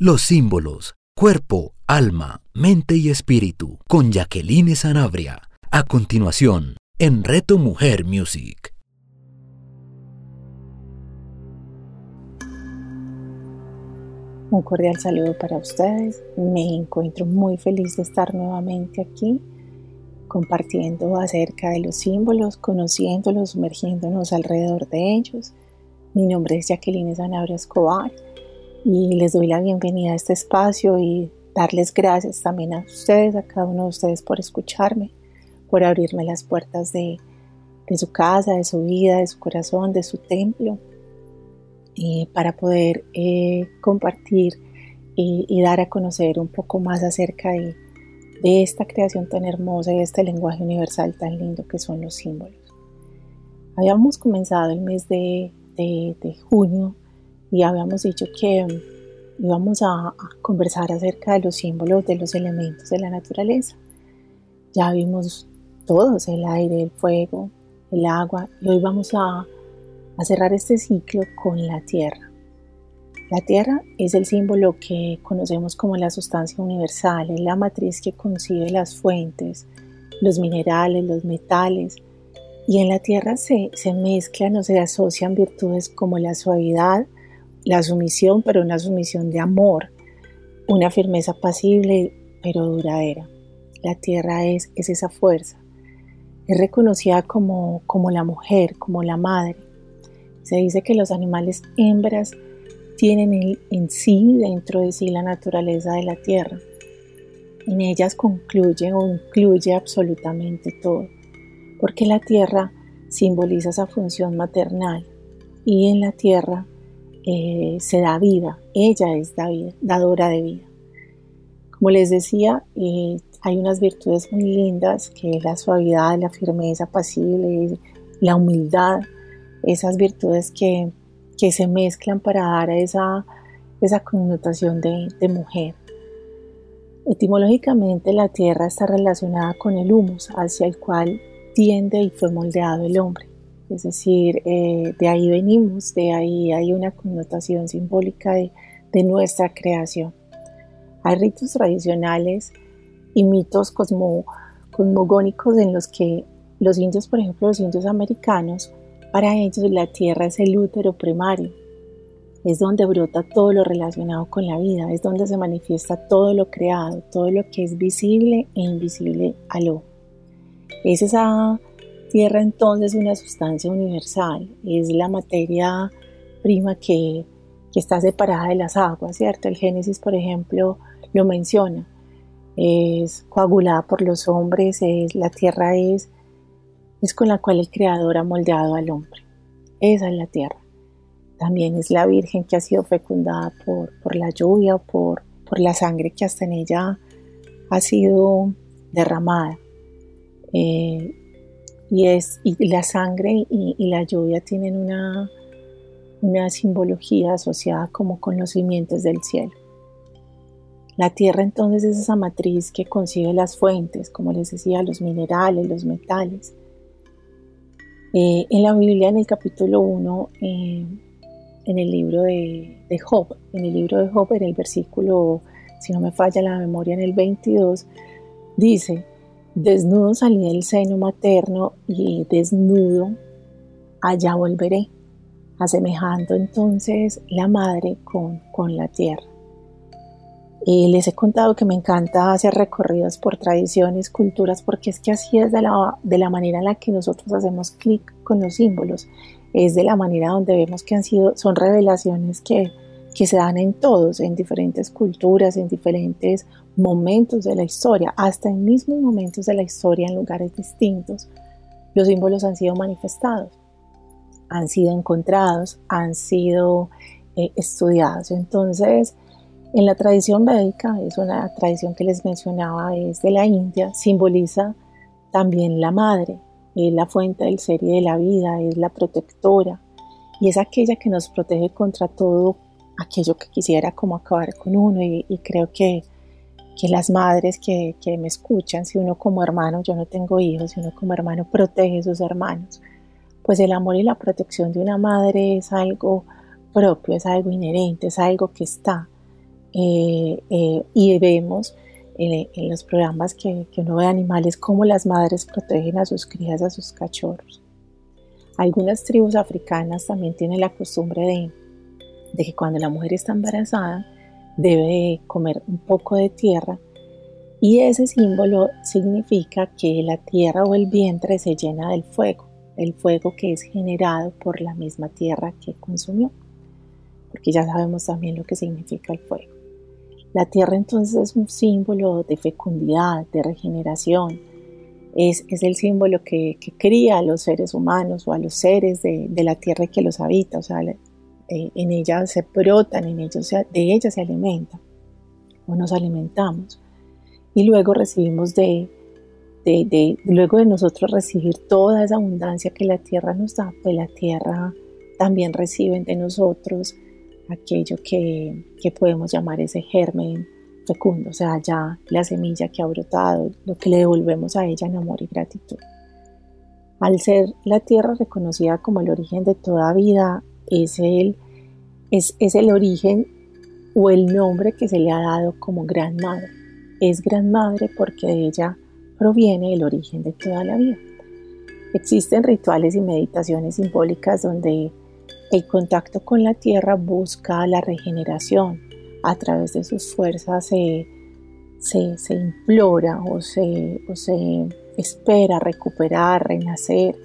Los símbolos, cuerpo, alma, mente y espíritu, con Jacqueline Sanabria. A continuación, en Reto Mujer Music. Un cordial saludo para ustedes. Me encuentro muy feliz de estar nuevamente aquí compartiendo acerca de los símbolos, conociéndolos, sumergiéndonos alrededor de ellos. Mi nombre es Jacqueline Zanabria Escobar y les doy la bienvenida a este espacio y darles gracias también a ustedes, a cada uno de ustedes por escucharme, por abrirme las puertas de, su casa, de su vida, de su corazón, de su templo para poder eh, compartir y, dar a conocer un poco más acerca de, esta creación tan hermosa y este lenguaje universal tan lindo que son los símbolos. Habíamos comenzado el mes de, junio y habíamos dicho que íbamos a, a, conversar acerca de los símbolos de los elementos de la naturaleza. Ya vimos todos, el aire, el fuego, el agua, y hoy vamos a a cerrar este ciclo con la tierra. La tierra es el símbolo que conocemos como la sustancia universal, es la matriz que concibe las fuentes, los minerales, los metales, y en la tierra se, se mezclan o se asocian virtudes como la suavidad, la sumisión, pero una sumisión de amor, una firmeza pasible pero duradera. La tierra es, es esa fuerza. Es reconocida como, como la mujer, como la madre, se dice que los animales hembras tienen en sí, dentro de sí, la naturaleza de la tierra. En ellas concluye o incluye absolutamente todo, porque la tierra simboliza esa función maternal y en la tierra eh, se da vida, ella es dadora de vida. Como les decía, eh, hay unas virtudes muy lindas que es la suavidad, la firmeza pasible, la humildad, esas virtudes que, se mezclan para dar esa connotación de, mujer. Etimológicamente la tierra está relacionada con el humus, hacia el cual tiende y fue moldeado el hombre. Es decir, eh, de ahí venimos, de ahí hay una connotación simbólica de, nuestra creación. Hay ritos tradicionales y mitos cosmogónicos en los que los indios, por ejemplo, los indios americanos, para ellos la tierra es el útero primario, es donde brota todo lo relacionado con la vida, es donde se manifiesta todo lo creado, todo lo que es visible e invisible al ojo. Es esa tierra entonces una sustancia universal, es la materia prima que, está separada de las aguas, ¿cierto? El Génesis, por ejemplo, lo menciona. Es coagulada por los hombres, es, la tierra es es con la cual el Creador ha moldeado al hombre. Esa es la tierra. También es la Virgen que ha sido fecundada por, por la lluvia, por, por la sangre que hasta en ella ha sido derramada. Eh, y, es, y la sangre y, la lluvia tienen una, una simbología asociada como con los cimientos del cielo. La tierra entonces es esa matriz que concibe las fuentes, como les decía, los minerales, los metales, eh, en la Biblia, en el capítulo 1, eh, en el libro de, Job, en el libro de Job, en el versículo, si no me falla la memoria, en el 22, dice, desnudo salí del seno materno y desnudo allá volveré, asemejando entonces la madre con, con la tierra. Y les he contado que me encanta hacer recorridos por tradiciones, culturas, porque es que así es de la, de la manera en la que nosotros hacemos clic con los símbolos. Es de la manera donde vemos que han sido, son revelaciones que, que se dan en todos, en diferentes culturas, en diferentes momentos de la historia, hasta en mismos momentos de la historia en lugares distintos. Los símbolos han sido manifestados, han sido encontrados, han sido eh, estudiados. Entonces, en la tradición védica, es una tradición que les mencionaba, es de la India, simboliza también la madre, es la fuente del ser y de la vida, es la protectora y es aquella que nos protege contra todo aquello que quisiera como acabar con uno y, creo que, que, las madres que, que, me escuchan, si uno como hermano, yo no tengo hijos, si uno como hermano protege a sus hermanos, pues el amor y la protección de una madre es algo propio, es algo inherente, es algo que está eh, eh, y vemos en, los programas que, que, uno ve animales cómo las madres protegen a sus crías, a sus cachorros. Algunas tribus africanas también tienen la costumbre de, de que cuando la mujer está embarazada debe comer un poco de tierra y ese símbolo significa que la tierra o el vientre se llena del fuego, el fuego que es generado por la misma tierra que consumió, porque ya sabemos también lo que significa el fuego. La tierra entonces es un símbolo de fecundidad, de regeneración, es, el símbolo que, cría a los seres humanos o a los seres de, la tierra que los habita, o sea, eh, en ella se brotan, en ellos de ella se alimenta o nos alimentamos y luego recibimos de, de, luego de nosotros recibir toda esa abundancia que la tierra nos da, pues la tierra también recibe de nosotros aquello que, que podemos llamar ese germen fecundo, o sea, ya la semilla que ha brotado, lo que le devolvemos a ella en amor y gratitud. Al ser la tierra reconocida como el origen de toda vida, es el, es, es el origen o el nombre que se le ha dado como Gran Madre es gran madre porque de ella proviene el origen de toda la vida. Existen rituales y meditaciones simbólicas donde el contacto con la tierra busca la regeneración. A través de sus fuerzas se, se, implora o se, o se espera recuperar, renacer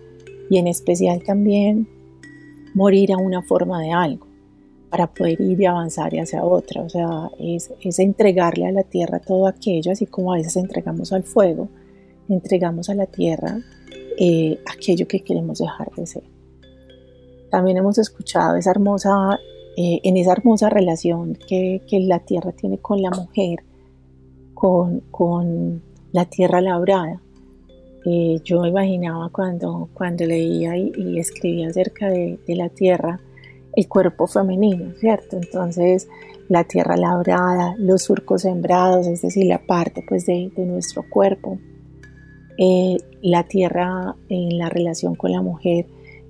y en especial también morir a una forma de algo para poder ir y avanzar hacia otra. O sea, es, es entregarle a la tierra todo aquello, así como a veces entregamos al fuego, entregamos a la tierra eh, aquello que queremos dejar de ser. También hemos escuchado esa hermosa, eh, en esa hermosa relación que, que, la tierra tiene con la mujer, con, con la tierra labrada. Eh, yo imaginaba cuando, cuando leía y, y escribía acerca de, de la tierra, el cuerpo femenino, ¿cierto? Entonces, la tierra labrada, los surcos sembrados, es decir, la parte pues de, nuestro cuerpo, eh, la tierra en la relación con la mujer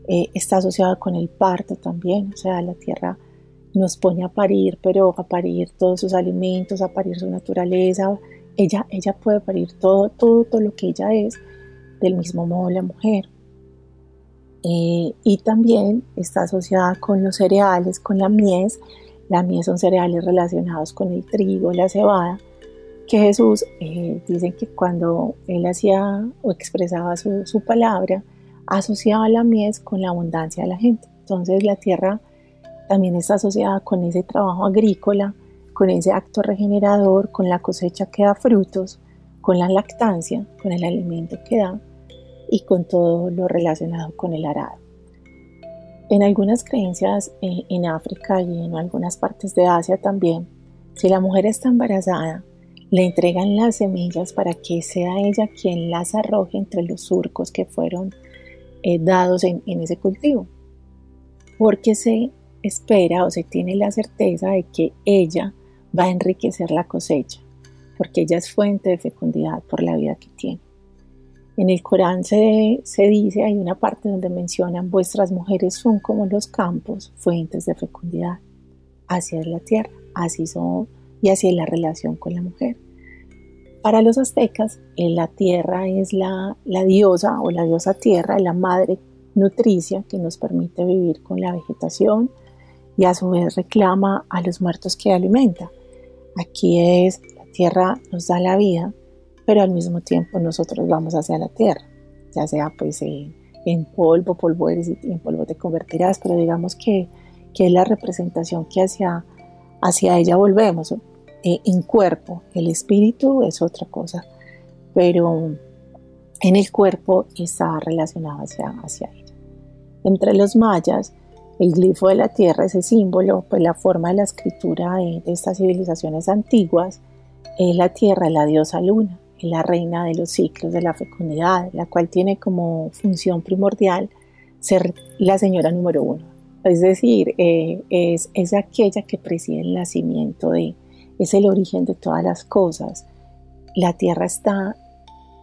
eh, está asociada con el parto también, o sea, la tierra nos pone a parir, pero a parir todos sus alimentos, a parir su naturaleza, ella, ella puede parir todo, todo, todo lo que ella es, del mismo modo la mujer. Eh, y también está asociada con los cereales, con la mies. La mies son cereales relacionados con el trigo, la cebada, que Jesús eh, dicen que cuando él hacía o expresaba su, su, palabra, asociaba la mies con la abundancia de la gente. Entonces la tierra también está asociada con ese trabajo agrícola, con ese acto regenerador, con la cosecha que da frutos, con la lactancia, con el alimento que da y con todo lo relacionado con el arado. En algunas creencias eh, en África y en algunas partes de Asia también, si la mujer está embarazada, le entregan las semillas para que sea ella quien las arroje entre los surcos que fueron eh, dados en, en ese cultivo, porque se espera o se tiene la certeza de que ella va a enriquecer la cosecha, porque ella es fuente de fecundidad por la vida que tiene. En el Corán se, dice, hay una parte donde mencionan, vuestras mujeres son como los campos, fuentes de fecundidad. Así es la tierra, así son, y así es la relación con la mujer. Para los aztecas, eh, la tierra es la, la diosa o la diosa tierra, la madre nutricia que nos permite vivir con la vegetación y a su vez reclama a los muertos que alimenta. Aquí es, la tierra nos da la vida, pero al mismo tiempo nosotros vamos hacia la tierra, ya sea pues en polvo, polvo eres y en polvo te convertirás, pero digamos que, que es la representación que hacia, hacia ella volvemos, eh, en cuerpo, el espíritu es otra cosa, pero en el cuerpo está relacionado hacia, hacia ella. Entre los mayas, el glifo de la tierra es el símbolo, pues la forma de la escritura de, de estas civilizaciones antiguas, es la tierra, la diosa luna la reina de los ciclos de la fecundidad, la cual tiene como función primordial ser la señora número uno. Es decir, eh, es, es, aquella que preside el nacimiento de, es el origen de todas las cosas. La tierra está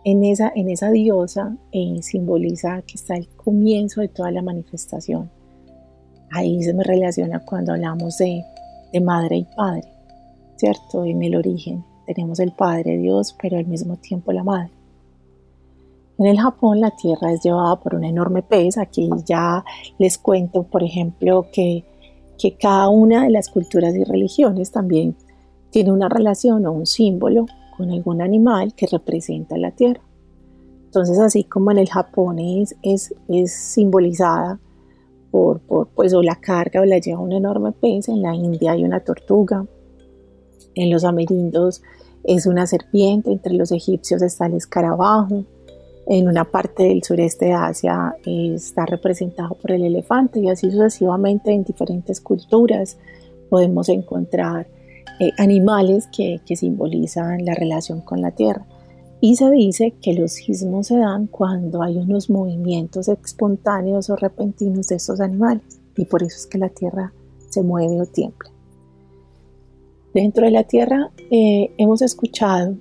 en esa, en esa diosa e simboliza que está el comienzo de toda la manifestación. Ahí se me relaciona cuando hablamos de, de madre y padre. ¿cierto? En el origen tenemos el Padre Dios, pero al mismo tiempo la Madre. En el Japón la tierra es llevada por un enorme pez. Aquí ya les cuento, por ejemplo, que, que cada una de las culturas y religiones también tiene una relación o un símbolo con algún animal que representa la tierra. Entonces, así como en el Japón es, es, simbolizada por, por, pues, o la carga o la lleva un enorme pez, en la India hay una tortuga, en los amerindos es una serpiente, entre los egipcios está el escarabajo, en una parte del sureste de Asia está representado por el elefante y así sucesivamente en diferentes culturas podemos encontrar eh, animales que, que simbolizan la relación con la tierra. Y se dice que los sismos se dan cuando hay unos movimientos espontáneos o repentinos de estos animales y por eso es que la tierra se mueve o tiembla. Dentro de la tierra eh, hemos escuchado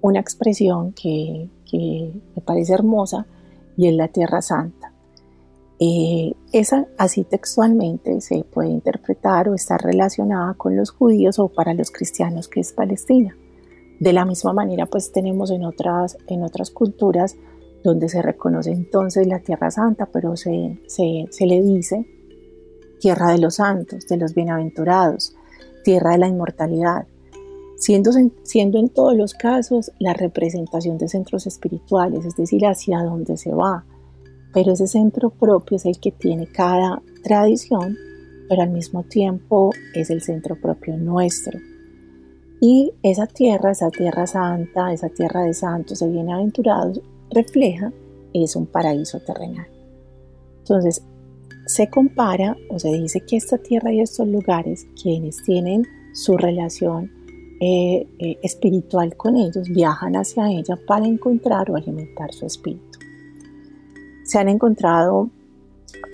una expresión que, me parece hermosa y es la tierra santa. Eh, esa así textualmente se puede interpretar o estar relacionada con los judíos o para los cristianos que es Palestina. De la misma manera pues tenemos en otras, en otras culturas donde se reconoce entonces la tierra santa, pero se, se le dice tierra de los santos, de los bienaventurados, tierra de la inmortalidad, siendo, en todos los casos la representación de centros espirituales, es decir, hacia dónde se va. Pero ese centro propio es el que tiene cada tradición, pero al mismo tiempo es el centro propio nuestro. Y esa tierra, esa tierra santa, esa tierra de santos, de bienaventurados, refleja, es un paraíso terrenal. Entonces, se compara o se dice que esta tierra y estos lugares, quienes tienen su relación eh, eh, espiritual con ellos, viajan hacia ella para encontrar o alimentar su espíritu. Se han encontrado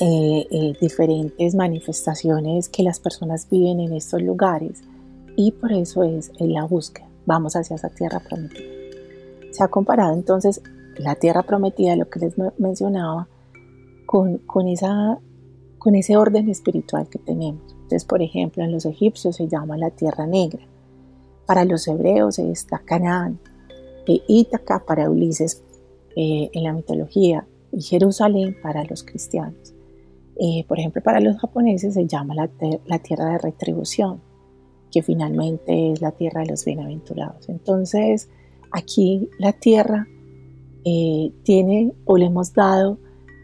eh, diferentes manifestaciones que las personas viven en estos lugares y por eso es la búsqueda. Vamos hacia esa tierra prometida. Se ha comparado entonces la tierra prometida, lo que les mencionaba, con, con esa con ese orden espiritual que tenemos. Entonces, por ejemplo, en los egipcios se llama la Tierra Negra, para los hebreos está Canaán, e Ítaca para Ulises eh, en la mitología y Jerusalén para los cristianos. Eh, por ejemplo, para los japoneses se llama la, tierra de retribución, que finalmente es la tierra de los bienaventurados. Entonces, aquí la tierra eh, tiene o le hemos dado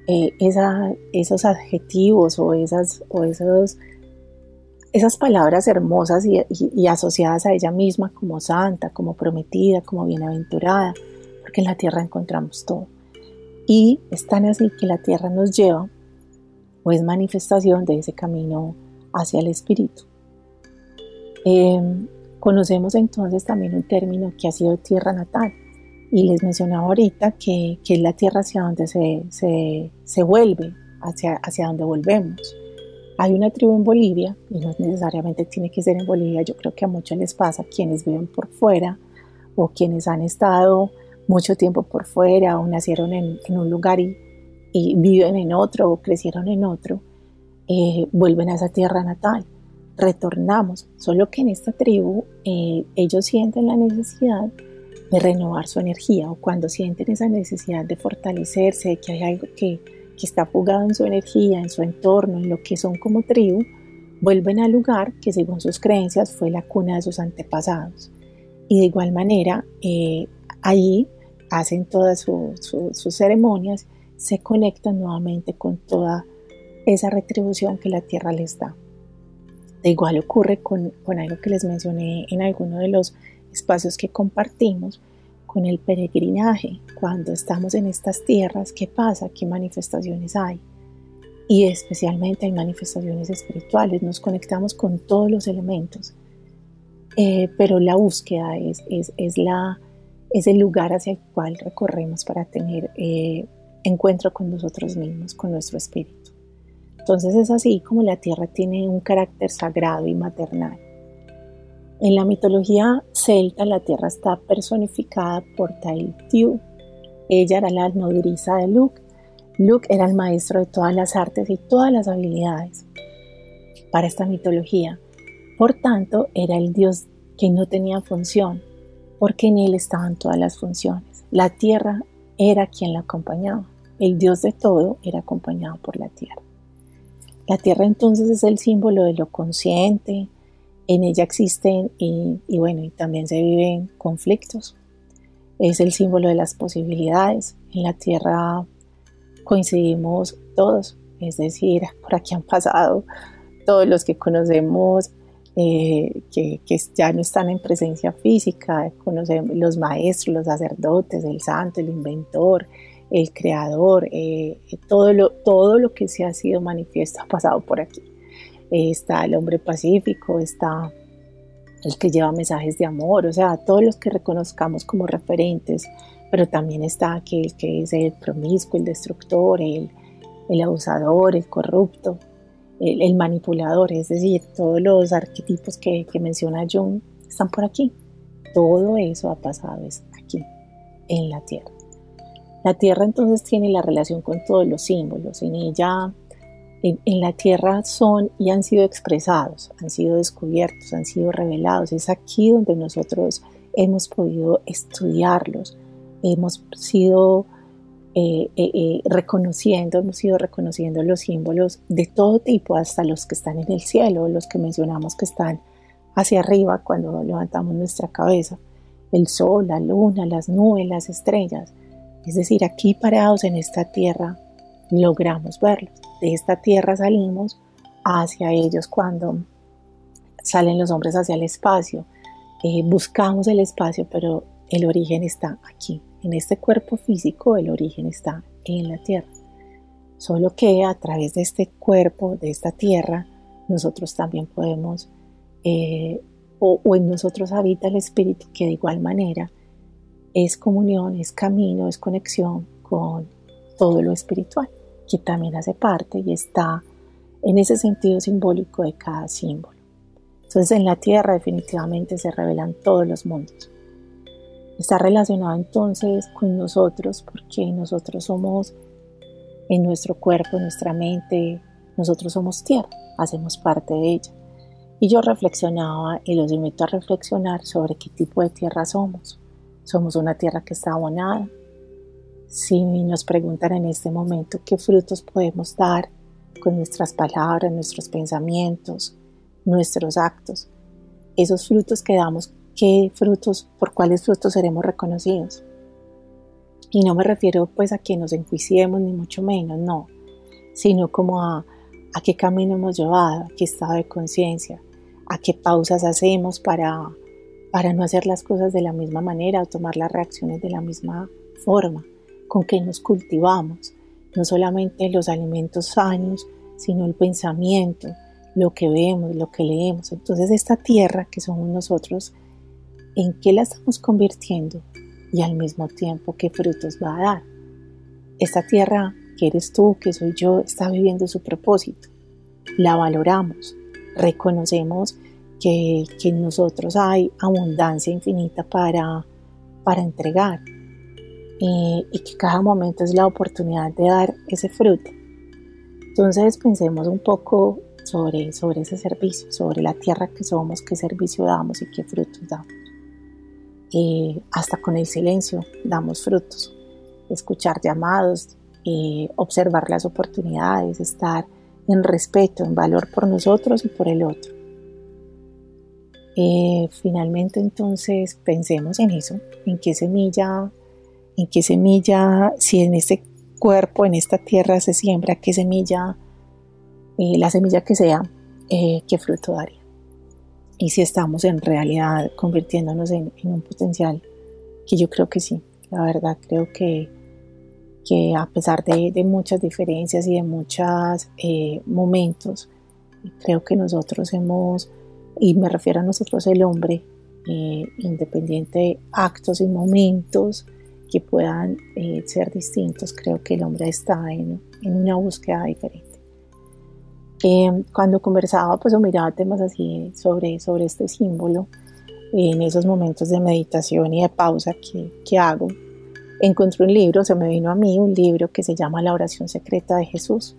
eh, esos adjetivos o, esas, o esos, esas palabras hermosas y, asociadas a ella misma como santa, como prometida, como bienaventurada, porque en la tierra encontramos todo. Y es tan así que la tierra nos lleva o es manifestación de ese camino hacia el espíritu. Em, conocemos entonces también un término que ha sido tierra natal, y les mencionaba ahorita que, que es la tierra hacia donde se, se, se, vuelve, hacia, hacia donde volvemos. Hay una tribu en Bolivia, y no necesariamente tiene que ser en Bolivia, yo creo que a muchos les pasa, quienes viven por fuera o quienes han estado mucho tiempo por fuera o nacieron en, en un lugar y, y, viven en otro o crecieron en otro, eh, vuelven a esa tierra natal. Retornamos, solo que en esta tribu eh, ellos sienten la necesidad de renovar su energía o cuando sienten esa necesidad de fortalecerse, de que hay algo que, que está fugado en su energía, en su entorno, en lo que son como tribu, vuelven al lugar que según sus creencias fue la cuna de sus antepasados. Y de igual manera, eh, ahí hacen todas sus ceremonias, se conectan nuevamente con toda esa retribución que la tierra les da. De igual ocurre con, con algo que les mencioné en alguno de los espacios que compartimos con el peregrinaje. Cuando estamos en estas tierras, ¿qué pasa? ¿Qué manifestaciones hay? Y especialmente hay manifestaciones espirituales, nos conectamos con todos los elementos. Eh, pero la búsqueda es, es, la, es el lugar hacia el cual recorremos para tener eh, encuentro con nosotros mismos, con nuestro espíritu. Entonces es así como la tierra tiene un carácter sagrado y maternal. En la mitología celta, la tierra está personificada por Tailtiu. Ella era la nodriza de Luke. Luke era el maestro de todas las artes y todas las habilidades para esta mitología. Por tanto, era el dios que no tenía función, porque en él estaban todas las funciones. La tierra era quien la acompañaba. El Dios de todo era acompañado por la tierra. La tierra entonces es el símbolo de lo consciente, en ella existen y, bueno, y también se viven conflictos. Es el símbolo de las posibilidades. En la tierra coincidimos todos, es decir, por aquí han pasado todos los que conocemos eh, que, ya no están en presencia física, conocemos los maestros, los sacerdotes, el santo, el inventor, el creador, eh, todo, lo, todo lo que se ha sido manifiesto ha pasado por aquí. Está el hombre pacífico, está el que lleva mensajes de amor, o sea, todos los que reconozcamos como referentes, pero también está aquel que es el promiscuo, el destructor, el, el abusador, el corrupto, el, manipulador, es decir, todos los arquetipos que, menciona Jung están por aquí. Todo eso ha pasado aquí, en la Tierra. La Tierra entonces tiene la relación con todos los símbolos. En ella, en, la Tierra son y han sido expresados, han sido descubiertos, han sido revelados. Es aquí donde nosotros hemos podido estudiarlos, hemos sido eh, eh, eh, reconociendo, hemos ido reconociendo los símbolos de todo tipo, hasta los que están en el cielo, los que mencionamos que están hacia arriba cuando levantamos nuestra cabeza, el sol, la luna, las nubes, las estrellas. Es decir, aquí parados en esta tierra logramos verlos. De esta tierra salimos hacia ellos cuando salen los hombres hacia el espacio. buscamos el espacio, pero el origen está aquí, en este cuerpo físico el origen está en la tierra. Solo que a través de este cuerpo, de esta tierra, nosotros también podemos, eh, o en nosotros habita el espíritu que de igual manera es comunión, es camino, es conexión con todo lo espiritual, que también hace parte y está en ese sentido simbólico de cada símbolo. Entonces en la tierra definitivamente se revelan todos los mundos. Está relacionado entonces con nosotros porque nosotros somos en nuestro cuerpo, en nuestra mente, nosotros somos tierra, hacemos parte de ella. Y yo reflexionaba y los invito a reflexionar sobre qué tipo de tierra somos. Somos una tierra que está abonada. Si nos preguntan en este momento qué frutos podemos dar con nuestras palabras, nuestros pensamientos, nuestros actos, esos frutos que damos qué frutos, por cuáles frutos seremos reconocidos. Y no me refiero pues a que nos enjuiciemos ni mucho menos, no, sino como a, a qué camino hemos llevado, a qué estado de conciencia, a qué pausas hacemos para, para no hacer las cosas de la misma manera o tomar las reacciones de la misma forma, con qué nos cultivamos, no solamente los alimentos sanos, sino el pensamiento, lo que vemos, lo que leemos. Entonces esta tierra que somos nosotros, en qué la estamos convirtiendo y al mismo tiempo qué frutos va a dar. Esta tierra que eres tú, que soy yo, está viviendo su propósito. La valoramos, reconocemos que, en nosotros hay abundancia infinita para, para entregar eh, y que cada momento es la oportunidad de dar ese fruto. Entonces pensemos un poco sobre, sobre ese servicio, sobre la tierra que somos, qué servicio damos y qué frutos damos. Eh, hasta con el silencio damos frutos. Escuchar llamados, eh, observar las oportunidades, estar en respeto, en valor por nosotros y por el otro. Eh, finalmente entonces pensemos en eso, en qué semilla, en qué semilla, si en este cuerpo, en esta tierra se siembra, qué semilla, la semilla que sea, qué fruto daría y si estamos en realidad convirtiéndonos en, un potencial, que yo creo que sí, la verdad creo que, que a pesar de, muchas diferencias y de muchos eh, momentos, creo que nosotros hemos, y me refiero a nosotros el hombre, eh, independiente de actos y momentos que puedan eh, ser distintos, creo que el hombre está en, en una búsqueda diferente. Eh, cuando conversaba pues o miraba temas así sobre, sobre este símbolo, en esos momentos de meditación y de pausa que, que hago, encontré un libro, se me vino a mí un libro que se llama La oración secreta de Jesús,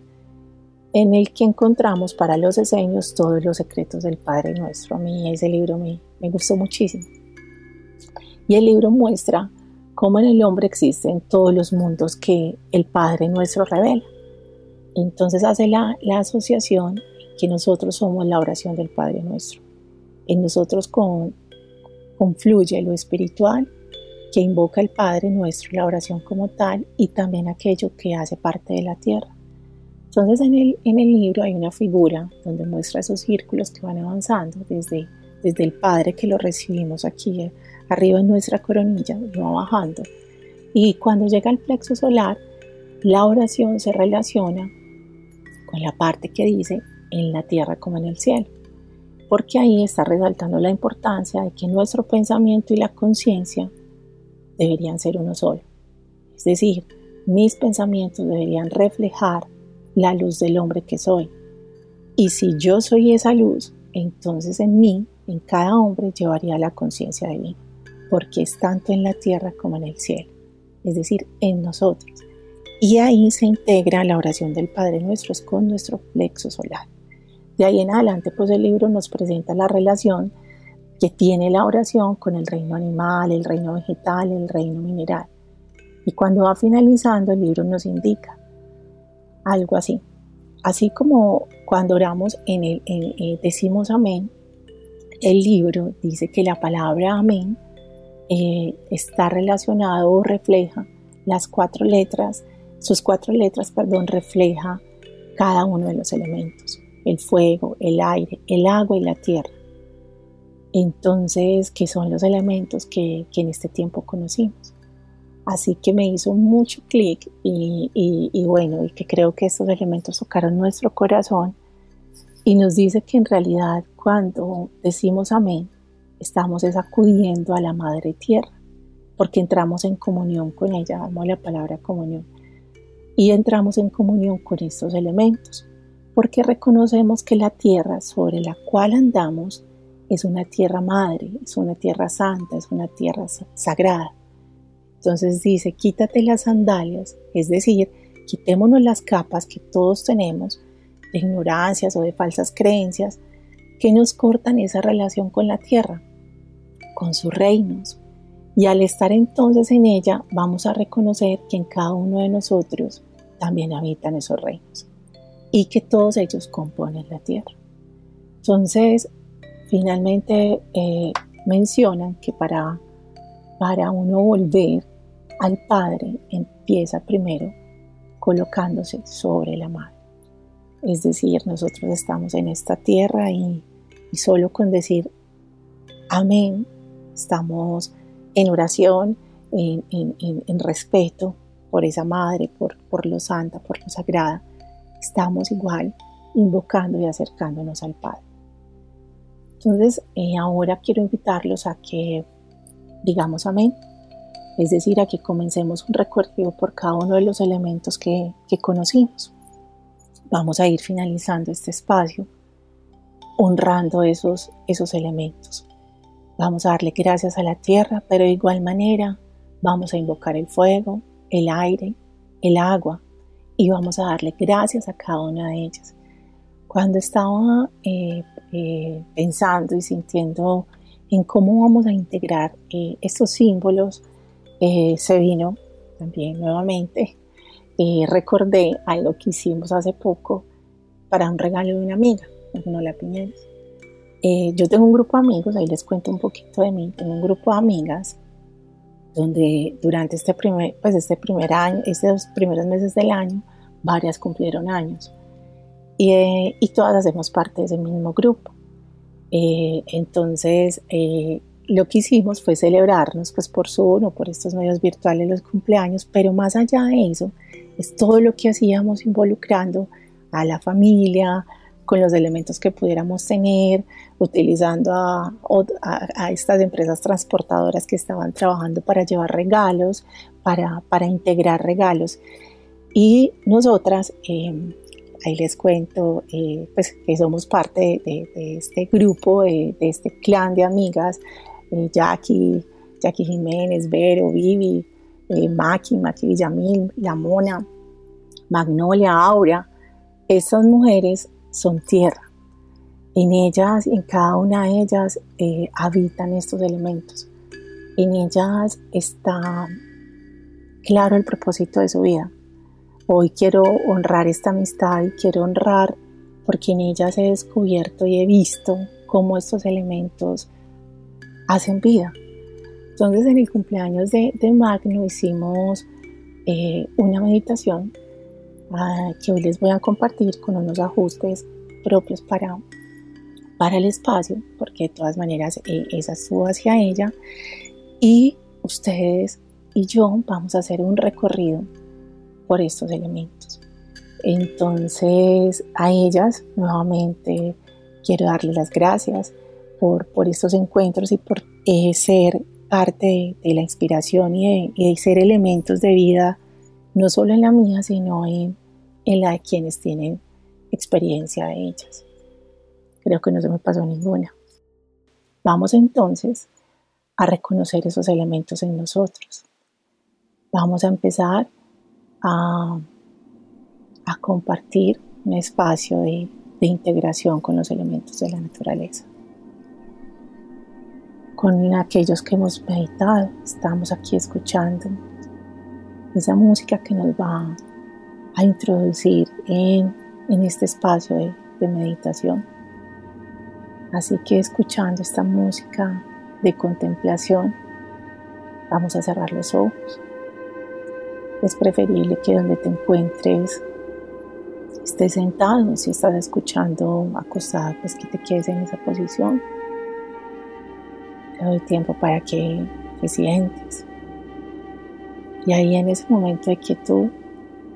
en el que encontramos para los diseños todos los secretos del Padre nuestro. A mí ese libro me, me gustó muchísimo. Y el libro muestra cómo en el hombre existen todos los mundos que el Padre nuestro revela. Entonces hace la, la asociación que nosotros somos la oración del Padre nuestro. En nosotros con, confluye lo espiritual que invoca el Padre nuestro, la oración como tal, y también aquello que hace parte de la tierra. Entonces en el, en el libro hay una figura donde muestra esos círculos que van avanzando desde, desde el Padre que lo recibimos aquí arriba en nuestra coronilla, va bajando. Y cuando llega al plexo solar, la oración se relaciona con la parte que dice en la tierra como en el cielo, porque ahí está resaltando la importancia de que nuestro pensamiento y la conciencia deberían ser uno solo. Es decir, mis pensamientos deberían reflejar la luz del hombre que soy. Y si yo soy esa luz, entonces en mí, en cada hombre, llevaría la conciencia mí, porque es tanto en la tierra como en el cielo, es decir, en nosotros. Y ahí se integra la oración del Padre Nuestro, es con nuestro plexo solar. De ahí en adelante, pues el libro nos presenta la relación que tiene la oración con el reino animal, el reino vegetal, el reino mineral. Y cuando va finalizando, el libro nos indica algo así. Así como cuando oramos en el, eh, decimos amén, el libro dice que la palabra amén eh, está relacionado o refleja las cuatro letras, sus cuatro letras, perdón, refleja cada uno de los elementos el fuego, el aire, el agua y la tierra. Entonces, ¿qué son los elementos que, en este tiempo conocimos? Así que me hizo mucho clic y, bueno, y que creo que estos elementos tocaron nuestro corazón y nos dice que en realidad cuando decimos amén, estamos acudiendo a la Madre Tierra, porque entramos en comunión con ella, amo la palabra comunión, y entramos en comunión con estos elementos porque reconocemos que la tierra sobre la cual andamos es una tierra madre, es una tierra santa, es una tierra sagrada. Entonces dice, quítate las sandalias, es decir, quitémonos las capas que todos tenemos de ignorancias o de falsas creencias que nos cortan esa relación con la tierra, con sus reinos. Y al estar entonces en ella, vamos a reconocer que en cada uno de nosotros también habitan esos reinos y que todos ellos componen la tierra. Entonces, finalmente eh, mencionan que para, para uno volver al Padre empieza primero colocándose sobre la madre. Es decir, nosotros estamos en esta tierra y, solo con decir amén estamos en oración, en, respeto por esa madre, por, por lo santa, por lo sagrada estamos igual invocando y acercándonos al Padre. Entonces, eh, ahora quiero invitarlos a que digamos amén, es decir, a que comencemos un recorrido por cada uno de los elementos que, que conocimos. Vamos a ir finalizando este espacio honrando esos, esos elementos. Vamos a darle gracias a la tierra, pero de igual manera vamos a invocar el fuego, el aire, el agua, y vamos a darle gracias a cada una de ellas. Cuando estaba eh, eh, pensando y sintiendo en cómo vamos a integrar eh, estos símbolos, se vino también nuevamente, recordé algo que hicimos hace poco para un regalo de una amiga, no la Piñeros. yo tengo un grupo de amigos, ahí les cuento un poquito de mí, tengo un grupo de amigas donde durante este primer, pues este primer año, estos primeros meses del año, varias cumplieron años y, eh, y todas hacemos parte de ese mismo grupo. Eh, entonces, eh, lo que hicimos fue celebrarnos pues por Zoom o por estos medios virtuales los cumpleaños, pero más allá de eso, es todo lo que hacíamos involucrando a la familia, con los elementos que pudiéramos tener, utilizando a, estas empresas transportadoras que estaban trabajando para llevar regalos, para, para integrar regalos. Y nosotras, eh, ahí les cuento, eh, pues que somos parte de, este grupo, de, este clan de amigas, eh, Jackie, Jackie Jiménez, Vero, Vivi, Maki, Maki Villamil, La Mona, Magnolia, Aura. Estas mujeres son tierra. En ellas, en cada una de ellas, eh, habitan estos elementos. En ellas está claro el propósito de su vida. Hoy quiero honrar esta amistad y quiero honrar porque en ellas he descubierto y he visto cómo estos elementos hacen vida. Entonces en el cumpleaños de, Magno hicimos eh, una meditación ah, que hoy les voy a compartir con unos ajustes propios para, para el espacio, porque de todas maneras eh, esa estuvo hacia ella. Y ustedes y yo vamos a hacer un recorrido por estos elementos. Entonces, a ellas nuevamente quiero darles las gracias por, por estos encuentros y por eh, ser parte de, la inspiración y de, ser elementos de vida, no solo en la mía, sino en, la de quienes tienen experiencia de ellas. Creo que no se me pasó ninguna. Vamos entonces a reconocer esos elementos en nosotros. Vamos a empezar a compartir un espacio de, integración con los elementos de la naturaleza. Con aquellos que hemos meditado, estamos aquí escuchando esa música que nos va a introducir en, este espacio de, de meditación. Así que escuchando esta música de contemplación, vamos a cerrar los ojos. Es preferible que donde te encuentres estés sentado, si estás escuchando acostado, pues que te quedes en esa posición. Te doy tiempo para que te sientes. Y ahí en ese momento de quietud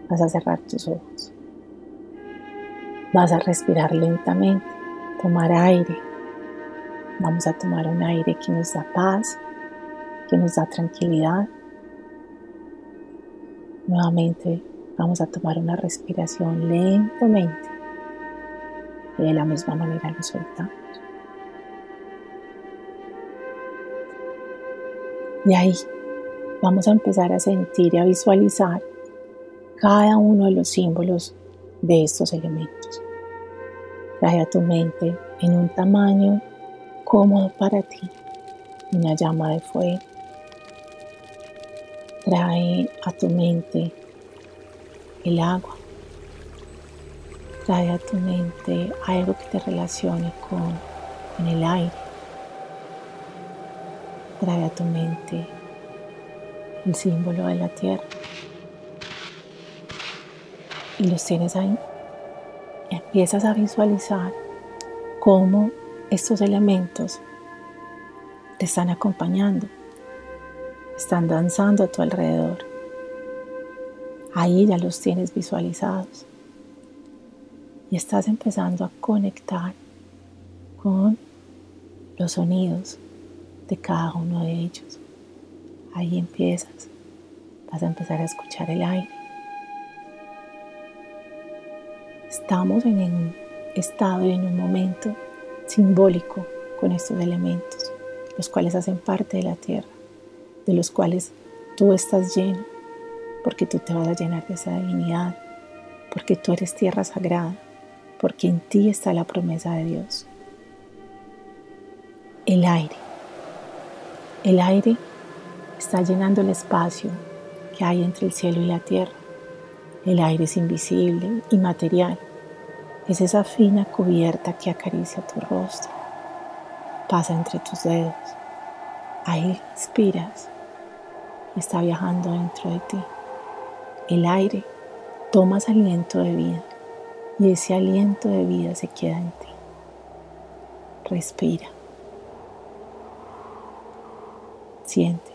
vas a cerrar tus ojos. Vas a respirar lentamente, tomar aire. Vamos a tomar un aire que nos da paz, que nos da tranquilidad. Nuevamente Vamos a tomar una respiración lentamente y de la misma manera lo soltamos. Y ahí vamos a empezar a sentir y a visualizar cada uno de los símbolos de estos elementos. Trae a tu mente en un tamaño cómodo para ti una llama de fuego. Trae a tu mente el agua. Trae a tu mente algo que te relacione con, el aire. Trae a tu mente el símbolo de la tierra. Y los tienes ahí. Empiezas a visualizar cómo estos elementos te están acompañando, están danzando a tu alrededor. Ahí ya los tienes visualizados. Y estás empezando a conectar con los sonidos de cada uno de ellos. Ahí empiezas. Vas a empezar a escuchar el aire. Estamos en un estado y en un momento simbólico con estos elementos, los cuales hacen parte de la tierra, de los cuales tú estás lleno porque tú te vas a llenar de esa divinidad, porque tú eres tierra sagrada, porque en ti está la promesa de Dios. El aire. El aire está llenando el espacio que hay entre el cielo y la tierra. El aire es invisible, inmaterial. Es esa fina cubierta que acaricia tu rostro. Pasa entre tus dedos. Ahí inspiras está viajando dentro de ti el aire, tomas aliento de vida y ese aliento de vida se queda en ti. Respira. Siente.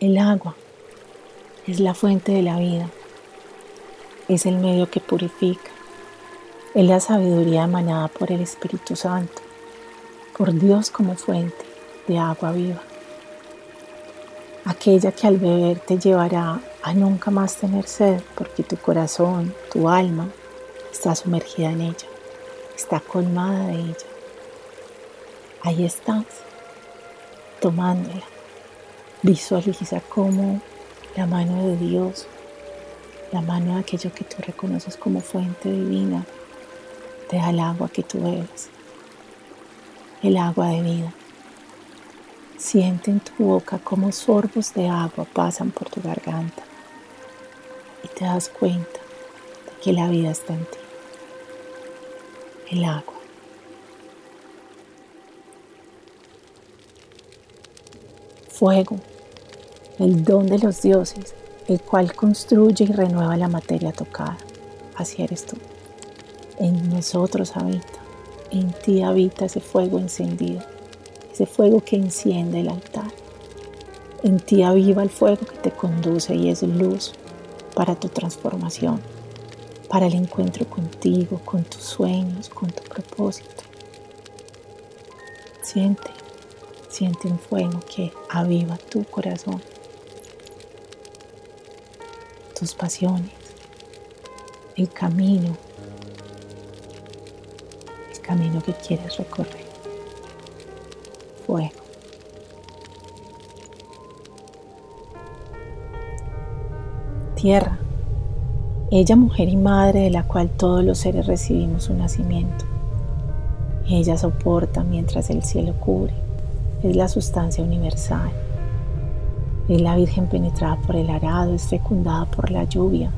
El agua es la fuente de la vida, es el medio que purifica, es la sabiduría emanada por el Espíritu Santo, por Dios como fuente de agua viva aquella que al beber te llevará a nunca más tener sed, porque tu corazón, tu alma, está sumergida en ella, está colmada de ella. Ahí estás, tomándola. Visualiza cómo la mano de Dios la mano de aquello que tú reconoces como fuente divina, te da el agua que tú bebes, el agua de vida. Siente en tu boca cómo sorbos de agua pasan por tu garganta y te das cuenta de que la vida está en ti. El agua. Fuego, el don de los dioses, el cual construye y renueva la materia tocada. Así eres tú. En nosotros habita, en ti habita ese fuego encendido, ese fuego que enciende el altar. En ti aviva el fuego que te conduce y es luz para tu transformación, para el encuentro contigo, con tus sueños, con tu propósito. Siente, siente un fuego que aviva tu corazón, tus pasiones, el camino, el camino que quieres recorrer. Fuego. Tierra, ella mujer y madre de la cual todos los seres recibimos un nacimiento. Ella soporta mientras el cielo cubre, es la sustancia universal. Es la Virgen penetrada por el arado, es fecundada por la lluvia.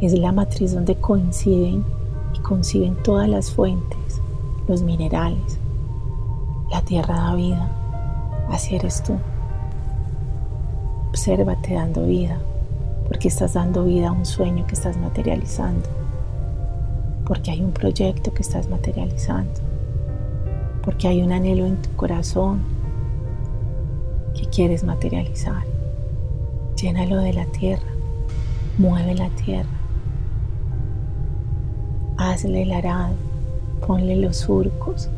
Es la matriz donde coinciden y conciben todas las fuentes, los minerales. La tierra da vida, así eres tú. Obsérvate dando vida, porque estás dando vida a un sueño que estás materializando, porque hay un proyecto que estás materializando, porque hay un anhelo en tu corazón que quieres materializar. Llénalo de la tierra, mueve la tierra, hazle el arado, ponle los surcos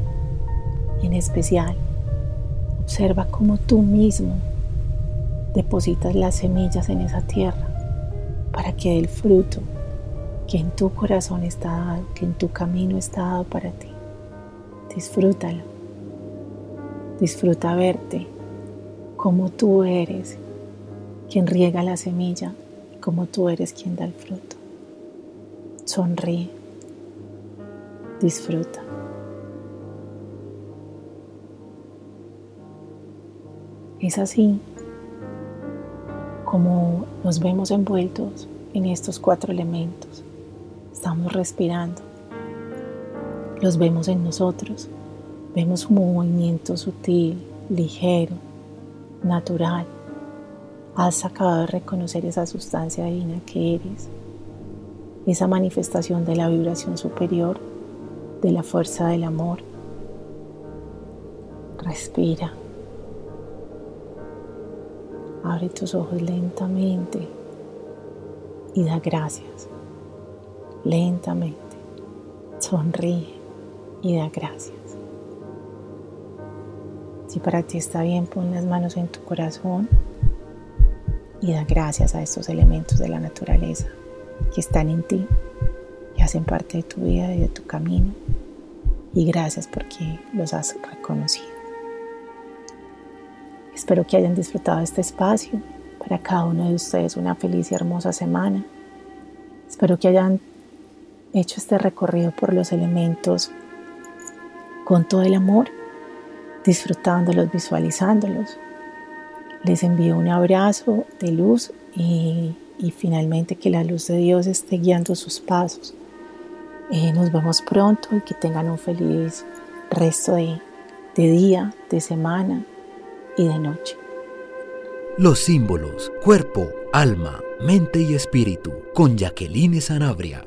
en especial observa cómo tú mismo depositas las semillas en esa tierra para que el fruto que en tu corazón está dado, que en tu camino está dado para ti. Disfrútalo. Disfruta verte como tú eres quien riega la semilla como tú eres quien da el fruto. Sonríe. Disfruta. Es así como nos vemos envueltos en estos cuatro elementos. Estamos respirando. Los vemos en nosotros. Vemos un movimiento sutil, ligero, natural. Has acabado de reconocer esa sustancia divina que eres, esa manifestación de la vibración superior, de la fuerza del amor. Respira. Abre tus ojos lentamente y da gracias. Lentamente. Sonríe y da gracias. Si para ti está bien, pon las manos en tu corazón y da gracias a estos elementos de la naturaleza que están en ti, y hacen parte de tu vida y de tu camino. Y gracias porque los has reconocido. Espero que hayan disfrutado este espacio. Para cada uno de ustedes una feliz y hermosa semana. Espero que hayan hecho este recorrido por los elementos con todo el amor, disfrutándolos, visualizándolos. Les envío un abrazo de luz y, finalmente que la luz de Dios esté guiando sus pasos. Eh, nos vemos pronto y que tengan un feliz resto de día, de semana, y de noche. Los símbolos, cuerpo, alma, mente y espíritu, con Jacqueline Sanabria.